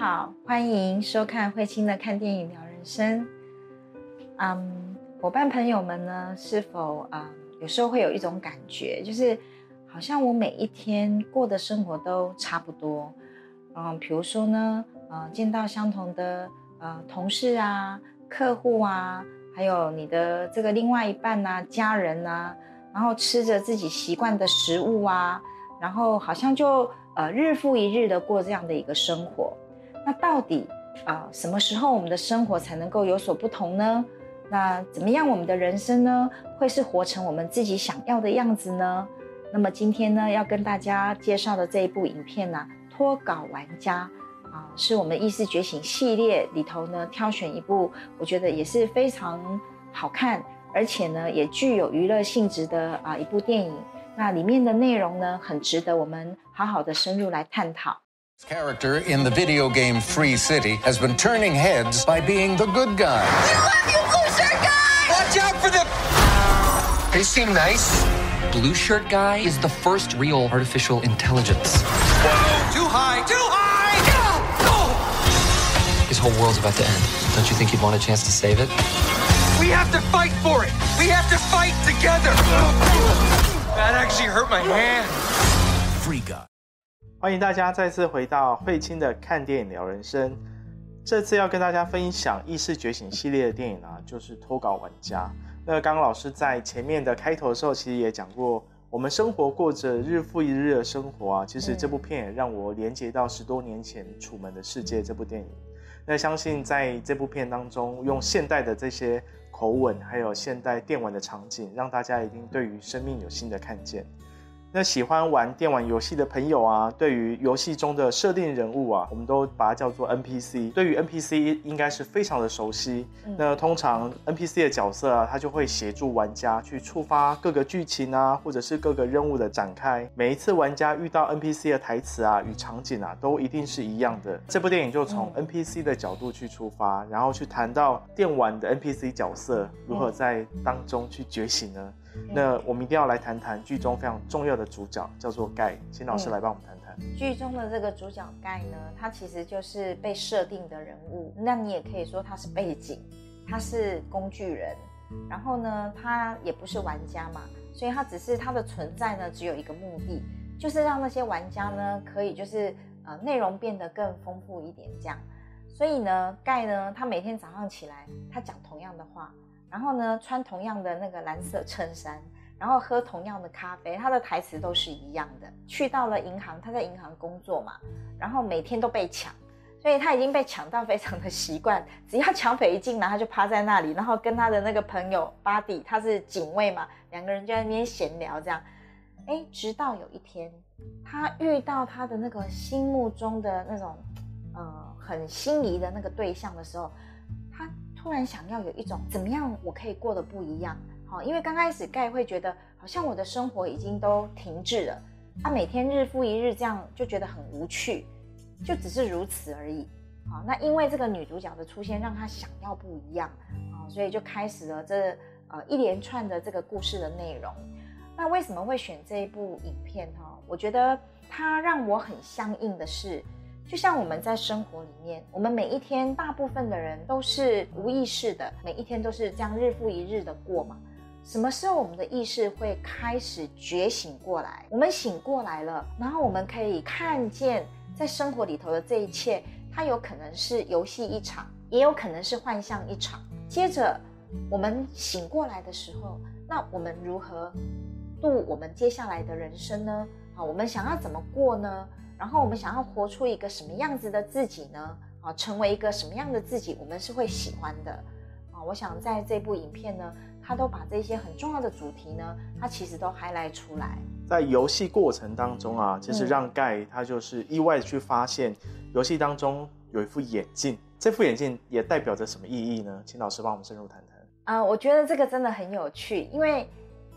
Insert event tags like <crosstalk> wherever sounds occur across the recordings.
好，欢迎收看慧清的看电影聊人生。嗯，伙伴朋友们呢，是否啊，有时候会有一种感觉，就是好像我每一天过的生活都差不多。嗯，比如说呢，呃，见到相同的呃同事啊、客户啊，还有你的这个另外一半呐、家人呐，然后吃着自己习惯的食物啊，然后好像就呃日复一日的过这样的一个生活。那到底啊，什么时候我们的生活才能够有所不同呢？那怎么样，我们的人生呢，会是活成我们自己想要的样子呢？那么今天呢，要跟大家介绍的这一部影片呢，《脱稿玩家》啊，是我们意识觉醒系列里头呢挑选一部，我觉得也是非常好看，而且呢也具有娱乐性质的啊一部电影。那里面的内容呢，很值得我们好好的深入来探讨。Character in the video game Free City has been turning heads by being the good guy. We love you, blue shirt guy! Watch out for them! They seem nice. Blue shirt guy is the first real artificial intelligence. Whoa! Too high! Too high! Oh! His whole world's about to end. Don't you think you'd want a chance to save it? We have to fight for it! We have to fight together! That actually hurt my hand. Free guy. 欢迎大家再次回到慧清的看电影聊人生。这次要跟大家分享意识觉醒系列的电影啊，就是《脱稿玩家》。那刚刚老师在前面的开头的时候，其实也讲过，我们生活过着日复一日的生活啊。其实这部片也让我连接到十多年前《楚门的世界》这部电影。那相信在这部片当中，用现代的这些口吻，还有现代电玩的场景，让大家一定对于生命有新的看见。那喜欢玩电玩游戏的朋友啊，对于游戏中的设定人物啊，我们都把它叫做 NPC。对于 NPC 应该是非常的熟悉。那通常 NPC 的角色啊，他就会协助玩家去触发各个剧情啊，或者是各个任务的展开。每一次玩家遇到 NPC 的台词啊与场景啊，都一定是一样的。这部电影就从 NPC 的角度去出发，然后去谈到电玩的 NPC 角色如何在当中去觉醒呢？那我们一定要来谈谈剧中非常重要的主角，叫做盖，请老师来帮我们谈谈。剧中的这个主角盖呢，他其实就是被设定的人物，那你也可以说他是背景，他是工具人，然后呢，他也不是玩家嘛，所以他只是他的存在呢，只有一个目的，就是让那些玩家呢，可以就是呃内容变得更丰富一点这样。所以呢，盖呢，他每天早上起来，他讲同样的话。然后呢，穿同样的那个蓝色衬衫，然后喝同样的咖啡，他的台词都是一样的。去到了银行，他在银行工作嘛，然后每天都被抢，所以他已经被抢到非常的习惯。只要抢匪一进来，他就趴在那里，然后跟他的那个朋友巴迪，他是警卫嘛，两个人就在那边闲聊这样。哎，直到有一天，他遇到他的那个心目中的那种，呃，很心仪的那个对象的时候。突然想要有一种怎么样，我可以过得不一样，好，因为刚开始盖会觉得好像我的生活已经都停滞了，他每天日复一日这样就觉得很无趣，就只是如此而已，好，那因为这个女主角的出现，让他想要不一样，啊，所以就开始了这呃一连串的这个故事的内容。那为什么会选这一部影片哈？我觉得它让我很相应的是。就像我们在生活里面，我们每一天大部分的人都是无意识的，每一天都是这样日复一日的过嘛。什么时候我们的意识会开始觉醒过来？我们醒过来了，然后我们可以看见在生活里头的这一切，它有可能是游戏一场，也有可能是幻象一场。接着我们醒过来的时候，那我们如何度我们接下来的人生呢？啊，我们想要怎么过呢？然后我们想要活出一个什么样子的自己呢？啊，成为一个什么样的自己，我们是会喜欢的。啊，我想在这部影片呢，他都把这些很重要的主题呢，他其实都 highlight 出来。在游戏过程当中啊，其实让盖他就是意外的去发现，游戏当中有一副眼镜，这副眼镜也代表着什么意义呢？请老师帮我们深入谈谈。啊，我觉得这个真的很有趣，因为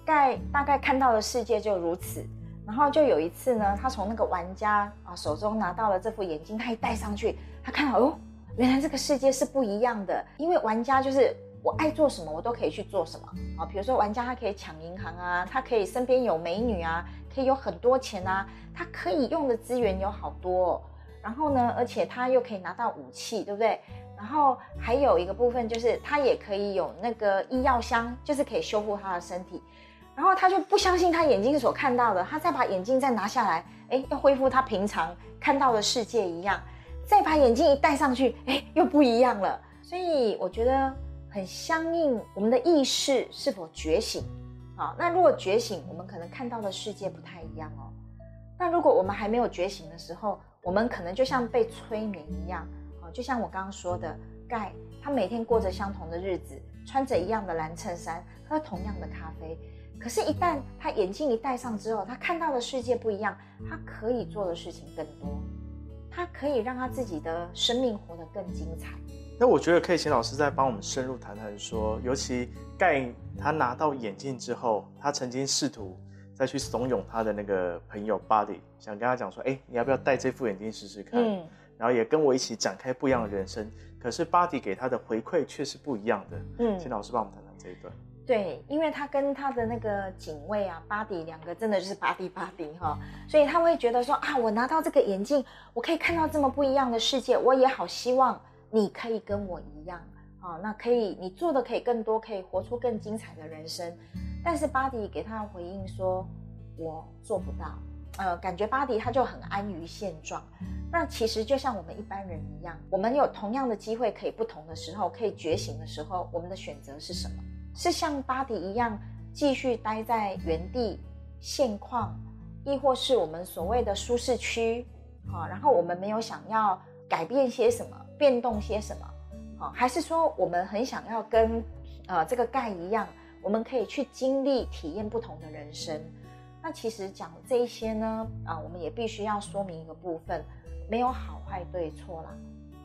盖大概看到的世界就如此。然后就有一次呢，他从那个玩家啊手中拿到了这副眼镜，他一戴上去，他看到哦，原来这个世界是不一样的。因为玩家就是我爱做什么，我都可以去做什么啊。比如说玩家他可以抢银行啊，他可以身边有美女啊，可以有很多钱啊，他可以用的资源有好多。然后呢，而且他又可以拿到武器，对不对？然后还有一个部分就是他也可以有那个医药箱，就是可以修复他的身体。然后他就不相信他眼睛所看到的，他再把眼镜再拿下来，哎，要恢复他平常看到的世界一样。再把眼镜一戴上去，哎，又不一样了。所以我觉得很相应我们的意识是否觉醒。好，那如果觉醒，我们可能看到的世界不太一样哦。那如果我们还没有觉醒的时候，我们可能就像被催眠一样。好，就像我刚刚说的，盖他每天过着相同的日子，穿着一样的蓝衬衫，喝同样的咖啡。可是，一旦他眼镜一戴上之后，他看到的世界不一样，他可以做的事情更多，他可以让他自己的生命活得更精彩。那我觉得可以请老师再帮我们深入谈谈，说，尤其盖他拿到眼镜之后，他曾经试图再去怂恿他的那个朋友 Buddy，想跟他讲说，哎，你要不要戴这副眼镜试试看？嗯，然后也跟我一起展开不一样的人生。可是 Buddy 给他的回馈却是不一样的。嗯，请老师帮我们谈谈这一段。对，因为他跟他的那个警卫啊，巴迪两个真的就是巴迪巴迪哈，所以他会觉得说啊，我拿到这个眼镜，我可以看到这么不一样的世界，我也好希望你可以跟我一样啊，那可以你做的可以更多，可以活出更精彩的人生。但是巴迪给他回应说，我做不到，呃，感觉巴迪他就很安于现状。那其实就像我们一般人一样，我们有同样的机会，可以不同的时候，可以觉醒的时候，我们的选择是什么？是像巴迪一样继续待在原地现况，亦或是我们所谓的舒适区，啊，然后我们没有想要改变些什么，变动些什么，啊，还是说我们很想要跟呃这个盖一样，我们可以去经历体验不同的人生。那其实讲这一些呢，啊，我们也必须要说明一个部分，没有好坏对错啦，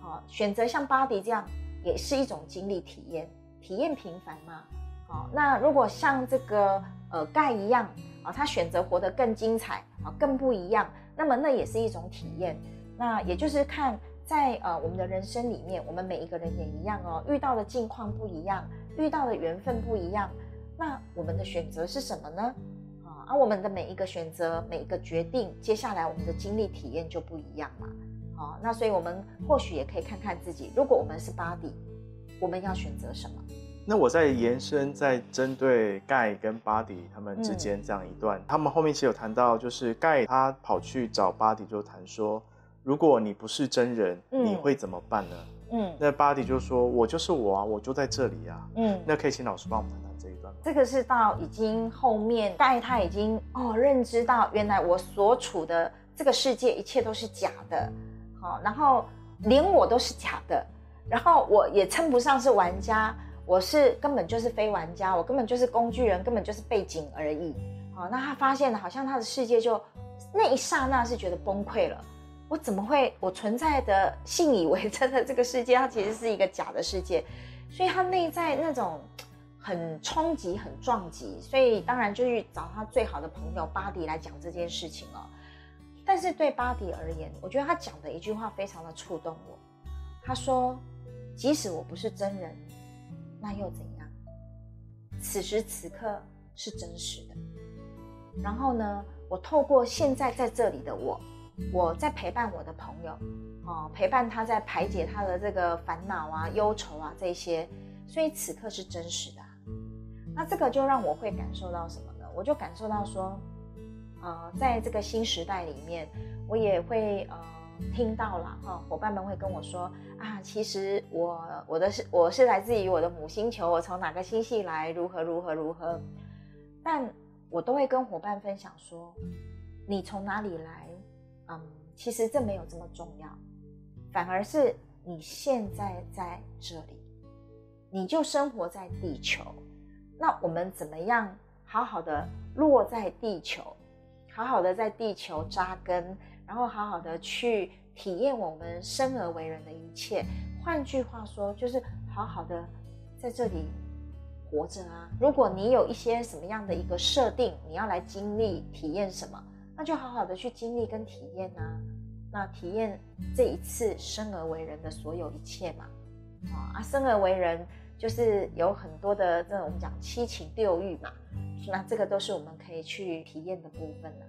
啊，选择像巴迪这样也是一种经历体验，体验平凡嘛。好，那如果像这个呃盖一样啊，他选择活得更精彩啊，更不一样，那么那也是一种体验。那也就是看在呃我们的人生里面，我们每一个人也一样哦，遇到的境况不一样，遇到的缘分不一样，那我们的选择是什么呢？啊，而我们的每一个选择，每一个决定，接下来我们的经历体验就不一样嘛。好，那所以我们或许也可以看看自己，如果我们是 body，我们要选择什么？那我在延伸，在针对盖跟巴迪他们之间这样一段，他们后面其实有谈到，就是盖他跑去找巴迪，就谈说，如果你不是真人，你会怎么办呢？嗯，那巴迪就说，我就是我啊，我就在这里啊。嗯，那可以请老师帮我们谈谈这一段。这个是到已经后面盖他已经哦认知到，原来我所处的这个世界一切都是假的，好，然后连我都是假的，然后我也称不上是玩家。我是根本就是非玩家，我根本就是工具人，根本就是背景而已。好，那他发现，好像他的世界就那一刹那是觉得崩溃了。我怎么会？我存在的信以为真的这个世界，它其实是一个假的世界。所以他内在那种很冲击、很撞击，所以当然就去找他最好的朋友巴迪来讲这件事情了。但是对巴迪而言，我觉得他讲的一句话非常的触动我。他说：“即使我不是真人。”那又怎样？此时此刻是真实的。然后呢，我透过现在在这里的我，我在陪伴我的朋友，哦，陪伴他在排解他的这个烦恼啊、忧愁啊这些，所以此刻是真实的。那这个就让我会感受到什么呢？我就感受到说，呃，在这个新时代里面，我也会呃。听到了哈，伙伴们会跟我说啊，其实我我的是我是来自于我的母星球，我从哪个星系来，如何如何如何，但我都会跟伙伴分享说，你从哪里来，嗯，其实这没有这么重要，反而是你现在在这里，你就生活在地球，那我们怎么样好好的落在地球，好好的在地球扎根。然后好好的去体验我们生而为人的一切，换句话说，就是好好的在这里活着啊。如果你有一些什么样的一个设定，你要来经历体验什么，那就好好的去经历跟体验啊。那体验这一次生而为人的所有一切嘛。啊，生而为人就是有很多的这种我们讲七情六欲嘛，那这个都是我们可以去体验的部分了。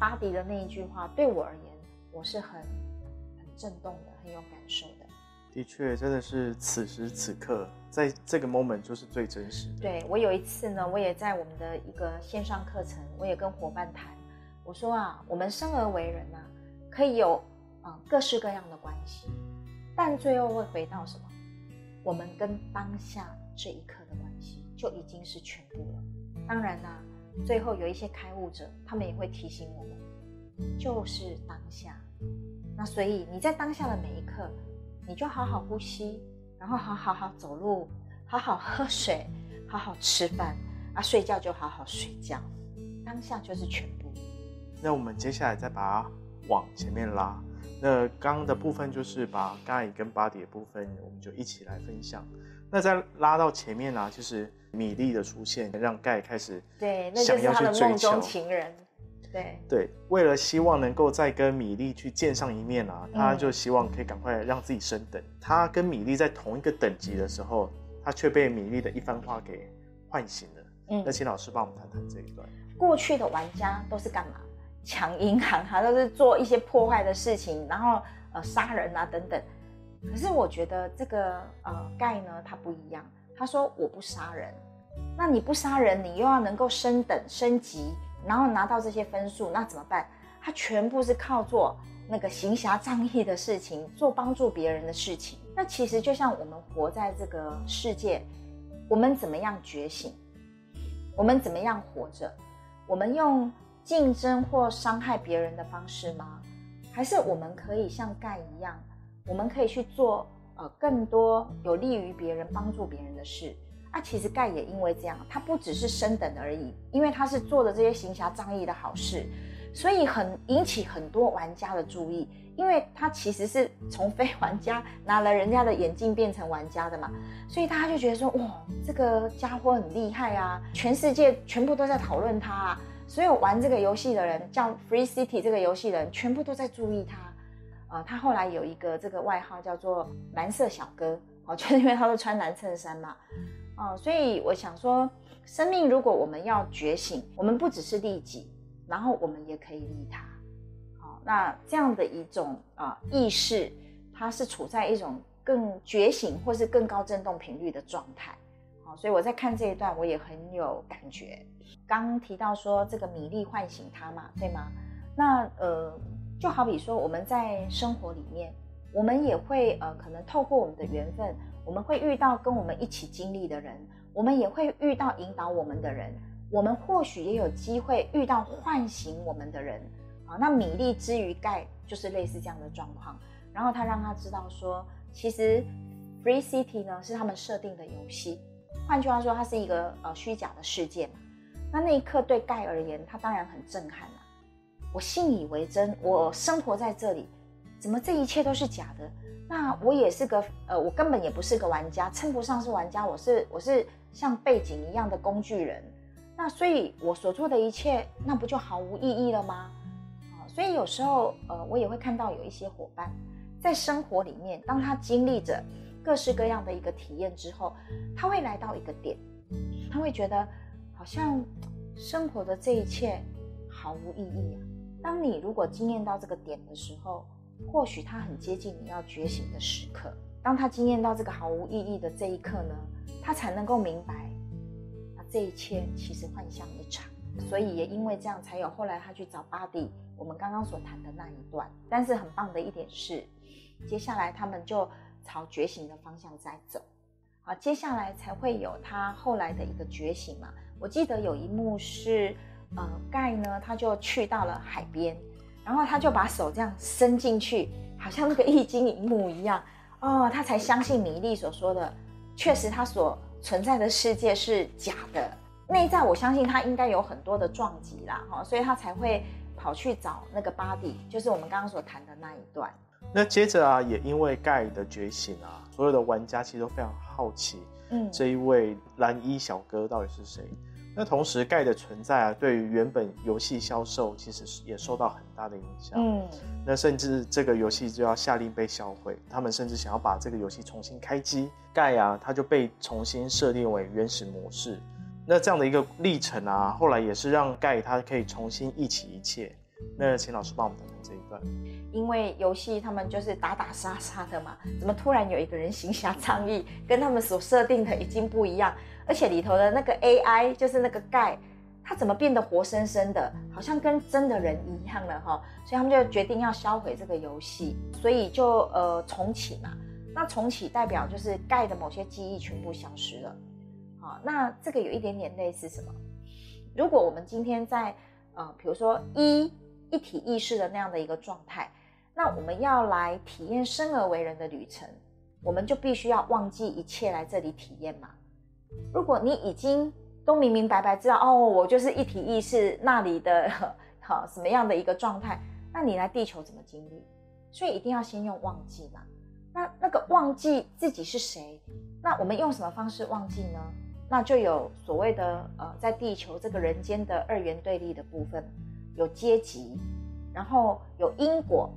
巴迪的那一句话对我而言，我是很很震动的，很有感受的。的确，真的是此时此刻，在这个 moment 就是最真实的。对我有一次呢，我也在我们的一个线上课程，我也跟伙伴谈，我说啊，我们生而为人啊，可以有啊、呃各式各样的关系，但最后会回到什么？我们跟当下这一刻的关系就已经是全部了。当然啦、最后有一些开悟者，他们也会提醒我们，就是当下。那所以你在当下的每一刻，你就好好呼吸，然后好好好走路，好好喝水，好好吃饭啊，睡觉就好好睡觉。当下就是全部。那我们接下来再把它往前面拉。那刚刚的部分就是把盖跟 body 的部分，我们就一起来分享。那再拉到前面啊、就是米粒的出现，让盖开始对，那就想是他要去追的梦中求。情人。对，对，为了希望能够再跟米粒去见上一面啊，他就希望可以赶快让自己升等。他跟米粒在同一个等级的时候，他却被米粒的一番话给唤醒了。嗯那请老师帮我们谈谈这一段。过去的玩家都是干嘛？抢银行啊，都是做一些破坏的事情，然后呃杀人啊等等。可是我觉得这个呃盖呢，他不一样。他说我不杀人，那你不杀人，你又要能够升等升级，然后拿到这些分数，那怎么办？他全部是靠做那个行侠仗义的事情，做帮助别人的事情。那其实就像我们活在这个世界，我们怎么样觉醒？我们怎么样活着？我们用竞争或伤害别人的方式吗？还是我们可以像盖一样，我们可以去做呃更多有利于别人、帮助别人的事？啊，其实盖也因为这样，他不只是升等而已，因为他是做的这些行侠仗义的好事，所以很引起很多玩家的注意，因为他其实是从非玩家拿了人家的眼镜变成玩家的嘛，所以大家就觉得说，哇，这个家伙很厉害啊，全世界全部都在讨论他、啊，所有玩这个游戏的人，叫 Free City 这个游戏的人，全部都在注意他。呃，他后来有一个这个外号叫做蓝色小哥，哦，<laughs> 就是因为他都穿蓝衬衫嘛，哦，所以我想说，生命如果我们要觉醒，我们不只是利己，然后我们也可以利他。好、那这样的一种啊、意识，它是处在一种更觉醒或是更高振动频率的状态。好、所以我在看这一段，我也很有感觉。刚提到说这个米粒唤醒他嘛，对吗？那呃，就好比说我们在生活里面，我们也会呃，可能透过我们的缘分，我们会遇到跟我们一起经历的人，我们也会遇到引导我们的人，我们或许也有机会遇到唤醒我们的人。啊，那米粒之于盖就是类似这样的状况，然后他让他知道说，其实 Free City 呢是他们设定的游戏，换句话说，它是一个呃虚假的世界嘛。那那一刻对盖而言，他当然很震撼。我信以为真，我生活在这里，怎么这一切都是假的？那我也是个呃，我根本也不是个玩家，称不上是玩家，我是我是像背景一样的工具人。那所以我所做的一切，那不就毫无意义了吗？啊，所以有时候呃，我也会看到有一些伙伴在生活里面，当他经历着各式各样的一个体验之后，他会来到一个点，他会觉得好像生活的这一切毫无意义啊。当你如果惊艳到这个点的时候，或许他很接近你要觉醒的时刻。当他惊艳到这个毫无意义的这一刻呢，他才能够明白，啊，这一切其实幻象一场。所以也因为这样，才有后来他去找巴迪，我们刚刚所谈的那一段。但是很棒的一点是，接下来他们就朝觉醒的方向在走。好，接下来才会有他后来的一个觉醒嘛。我记得有一幕是，呃，盖呢他就去到了海边，然后他就把手这样伸进去，好像那个易经一幕一样，哦，他才相信米粒所说的，确实他所存在的世界是假的。内在我相信他应该有很多的撞击啦，哈、所以他才会跑去找那个巴蒂，就是我们刚刚所谈的那一段。那接着啊，也因为盖的觉醒啊，所有的玩家其实都非常好奇，嗯，这一位蓝衣小哥到底是谁？那同时，盖的存在啊，对于原本游戏销售其实是也受到很大的影响。嗯那甚至这个游戏就要下令被销毁，他们甚至想要把这个游戏重新开机。盖啊，它就被重新设定为原始模式。那这样的一个历程啊，后来也是让盖它可以重新忆起一切。那请老师帮我们谈谈这一段。因为游戏他们就是打打杀杀的嘛，怎么突然有一个人行侠仗义，跟他们所设定的已经不一样，而且里头的那个 AI 就是那个盖，他怎么变得活生生的，好像跟真的人一样了哈，所以他们就决定要销毁这个游戏，所以就呃重启嘛。那重启代表就是盖的某些记忆全部消失了，好，那这个有一点点类似什么？如果我们今天在呃比如说一一体意识的那样的一个状态。那我们要来体验生而为人的旅程，我们就必须要忘记一切来这里体验嘛。如果你已经都明明白白知道哦，我就是一体意识那里的 <laughs> 好什么样的一个状态，那你来地球怎么经历？所以一定要先用忘记嘛。那那个忘记自己是谁，那我们用什么方式忘记呢？那就有所谓的呃，在地球这个人间的二元对立的部分，有阶级，然后有因果。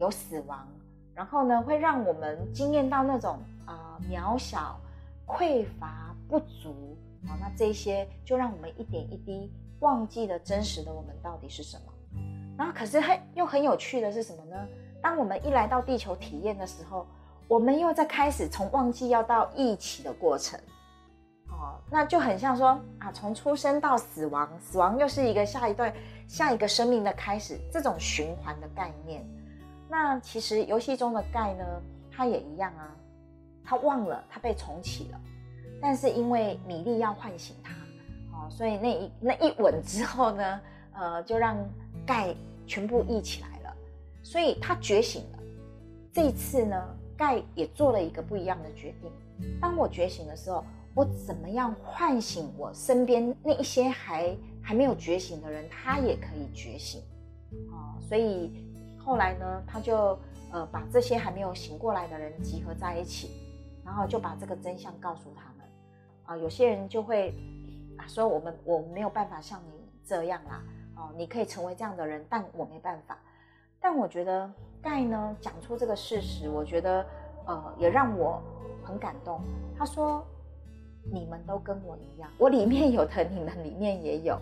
有死亡，然后呢，会让我们经验到那种啊渺小、匮乏、不足啊，那这些就让我们一点一滴忘记了真实的我们到底是什么。然后，可是很又很有趣的是什么呢？当我们一来到地球体验的时候，我们又在开始从忘记要到一起的过程。哦，那就很像说啊，从出生到死亡，死亡又是一个下一段、下一个生命的开始，这种循环的概念。那其实游戏中的盖呢，他也一样啊，他忘了他被重启了，但是因为米莉要唤醒他，哦，所以那一那一吻之后呢，呃，就让盖全部溢起来了，所以他觉醒了。这一次呢，盖也做了一个不一样的决定。当我觉醒的时候，我怎么样唤醒我身边那一些还还没有觉醒的人，他也可以觉醒，哦，所以。后来呢，他就呃把这些还没有醒过来的人集合在一起，然后就把这个真相告诉他啊，有些人就会啊说我们我没有办法像你这样啦，哦，你可以成为这样的人，但我没办法。但我觉得盖呢讲出这个事实，我觉得呃也让我很感动。他说你们都跟我一样，我里面有的你们里面也有，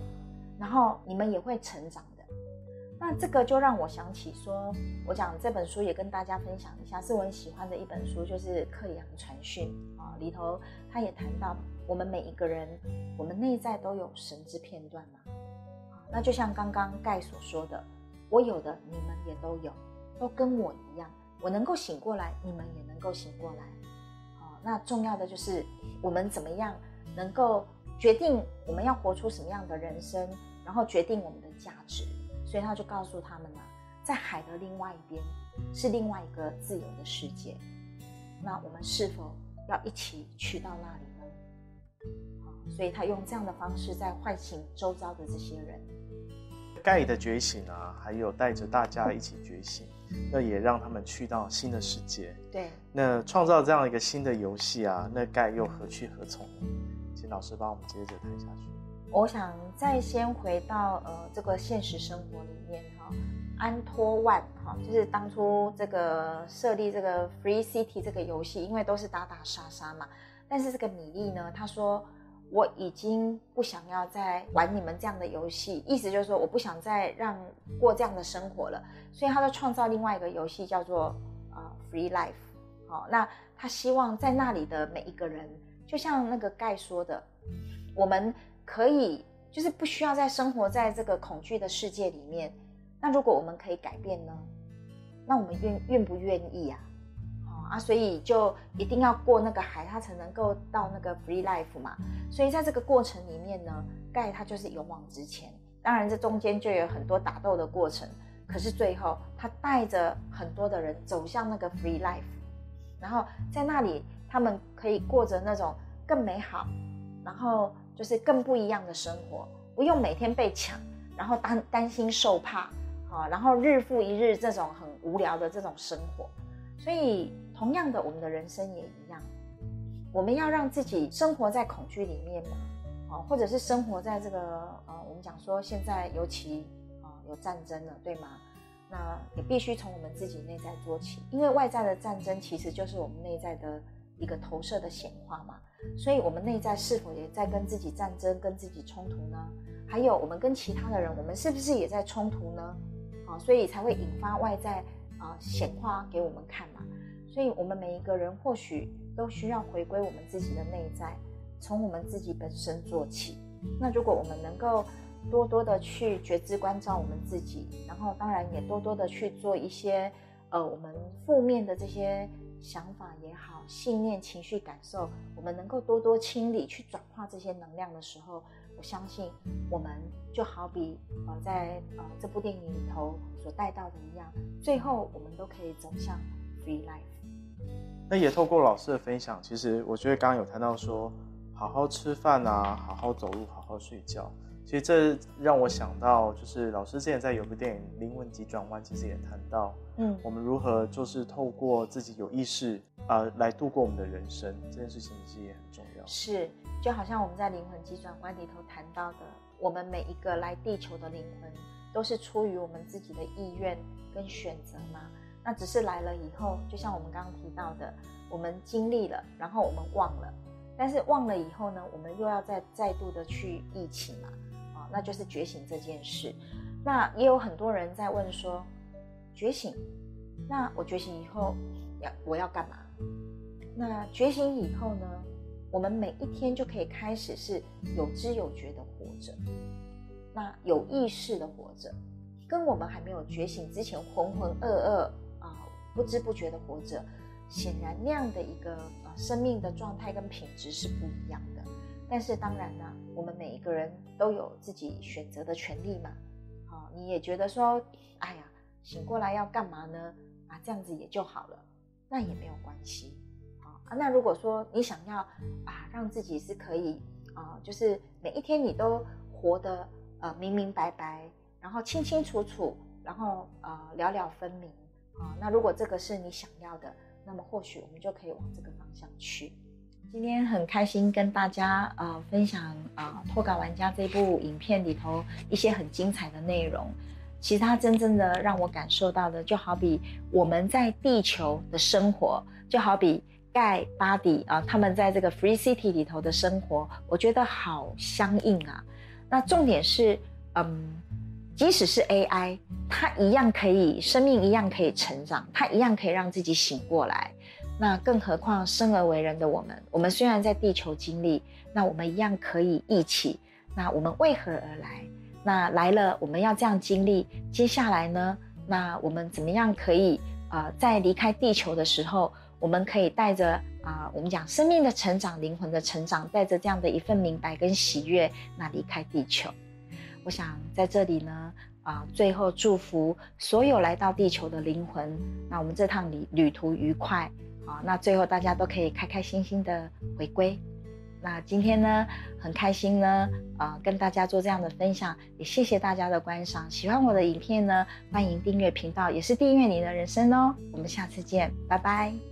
然后你们也会成长。那这个就让我想起说，我讲这本书也跟大家分享一下，是我很喜欢的一本书，就是《克里昂传讯》啊，里头他也谈到，我们每一个人，我们内在都有神之片段嘛。那就像刚刚盖所说的，我有的你们也都有，都跟我一样，我能够醒过来，你们也能够醒过来。啊，那重要的就是我们怎么样能够决定我们要活出什么样的人生，然后决定我们的价值。所以他就告诉他们呢，在海的另外一边是另外一个自由的世界。那我们是否要一起去到那里呢？所以他用这样的方式在唤醒周遭的这些人。盖的觉醒啊，还有带着大家一起觉醒，那也让他们去到新的世界。对，那创造这样一个新的游戏啊，那盖又何去何从呢？请老师帮我们接着谈下去。我想再先回到呃这个现实生活里面哈，安托万哈，就是当初这个设立这个 Free City 这个游戏，因为都是打打杀杀嘛。但是这个米莉呢，他说我已经不想要再玩你们这样的游戏，意思就是说我不想再让过这样的生活了，所以他就创造另外一个游戏叫做呃 Free Life。好，那他希望在那里的每一个人，就像那个盖说的，我们。可以，就是不需要再生活在这个恐惧的世界里面。那如果我们可以改变呢？那我们愿愿不愿意啊？啊，所以就一定要过那个海，他才能够到那个 free life 嘛。所以在这个过程里面呢，盖他就是勇往直前。当然，这中间就有很多打斗的过程。可是最后，他带着很多的人走向那个 free life，然后在那里，他们可以过着那种更美好，然后。就是更不一样的生活，不用每天被抢，然后担担心受怕，啊，然后日复一日这种很无聊的这种生活。所以，同样的，我们的人生也一样，我们要让自己生活在恐惧里面嘛，啊，或者是生活在这个呃，我们讲说现在尤其啊有战争了，对吗？那也必须从我们自己内在做起，因为外在的战争其实就是我们内在的一个投射的显化嘛。所以，我们内在是否也在跟自己战争、跟自己冲突呢？还有，我们跟其他的人，我们是不是也在冲突呢？啊，所以才会引发外在啊显化给我们看嘛。所以，我们每一个人或许都需要回归我们自己的内在，从我们自己本身做起。那如果我们能够多多的去觉知关照我们自己，然后当然也多多的去做一些呃我们负面的这些想法也好、信念、情绪、感受，我们能够多多清理、去转化这些能量的时候，我相信我们就好比呃在呃这部电影里头所带到的一样，最后我们都可以走向 free life。那也透过老师的分享，其实我觉得刚刚有谈到说，好好吃饭啊，好好走路，好好睡觉。其实这让我想到，就是老师之前在有部电影《灵魂急转弯》，其实也谈到，嗯，我们如何就是透过自己有意识啊来度过我们的人生，这件事情其实也很重要。是，就好像我们在《灵魂急转弯》里头谈到的，我们每一个来地球的灵魂，都是出于我们自己的意愿跟选择嘛。那只是来了以后，就像我们刚刚提到的，我们经历了，然后我们忘了，但是忘了以后呢，我们又要再再度的去忆起嘛，啊，那就是觉醒这件事。那也有很多人在问说，觉醒，那我觉醒以后要我要干嘛？那觉醒以后呢，我们每一天就可以开始是有知有觉的活着，那有意识的活着，跟我们还没有觉醒之前浑浑噩噩啊。不知不觉的活着，显然那样的一个呃生命的状态跟品质是不一样的。但是当然呢，我们每一个人都有自己选择的权利嘛。好，你也觉得说，哎呀，醒过来要干嘛呢？啊，这样子也就好了，那也没有关系。好啊，那如果说你想要啊，让自己是可以啊，就是每一天你都活得呃明明白白，然后清清楚楚，然后呃了了分明。啊，那如果这个是你想要的，那么或许我们就可以往这个方向去。今天很开心跟大家呃分享啊脱稿玩家这部影片里头一些很精彩的内容。其实它真正的让我感受到的，就好比我们在地球的生活，就好比盖巴迪啊他们在这个 Free City 里头的生活，我觉得好相应啊。那重点是，嗯。即使是 AI，它一样可以生命一样可以成长，它一样可以让自己醒过来。那更何况生而为人的我们，我们虽然在地球经历，那我们一样可以一起。那我们为何而来？那来了，我们要这样经历。接下来呢？那我们怎么样可以啊，在离开地球的时候，我们可以带着啊，我们讲生命的成长、灵魂的成长，带着这样的一份明白跟喜悦，那离开地球。我想在这里呢，啊，最后祝福所有来到地球的灵魂，那我们这趟旅旅途愉快，啊，那最后大家都可以开开心心的回归。那今天呢，很开心呢，啊，跟大家做这样的分享，也谢谢大家的观赏。喜欢我的影片呢，欢迎订阅频道，也是订阅你的人生哦。我们下次见，拜拜。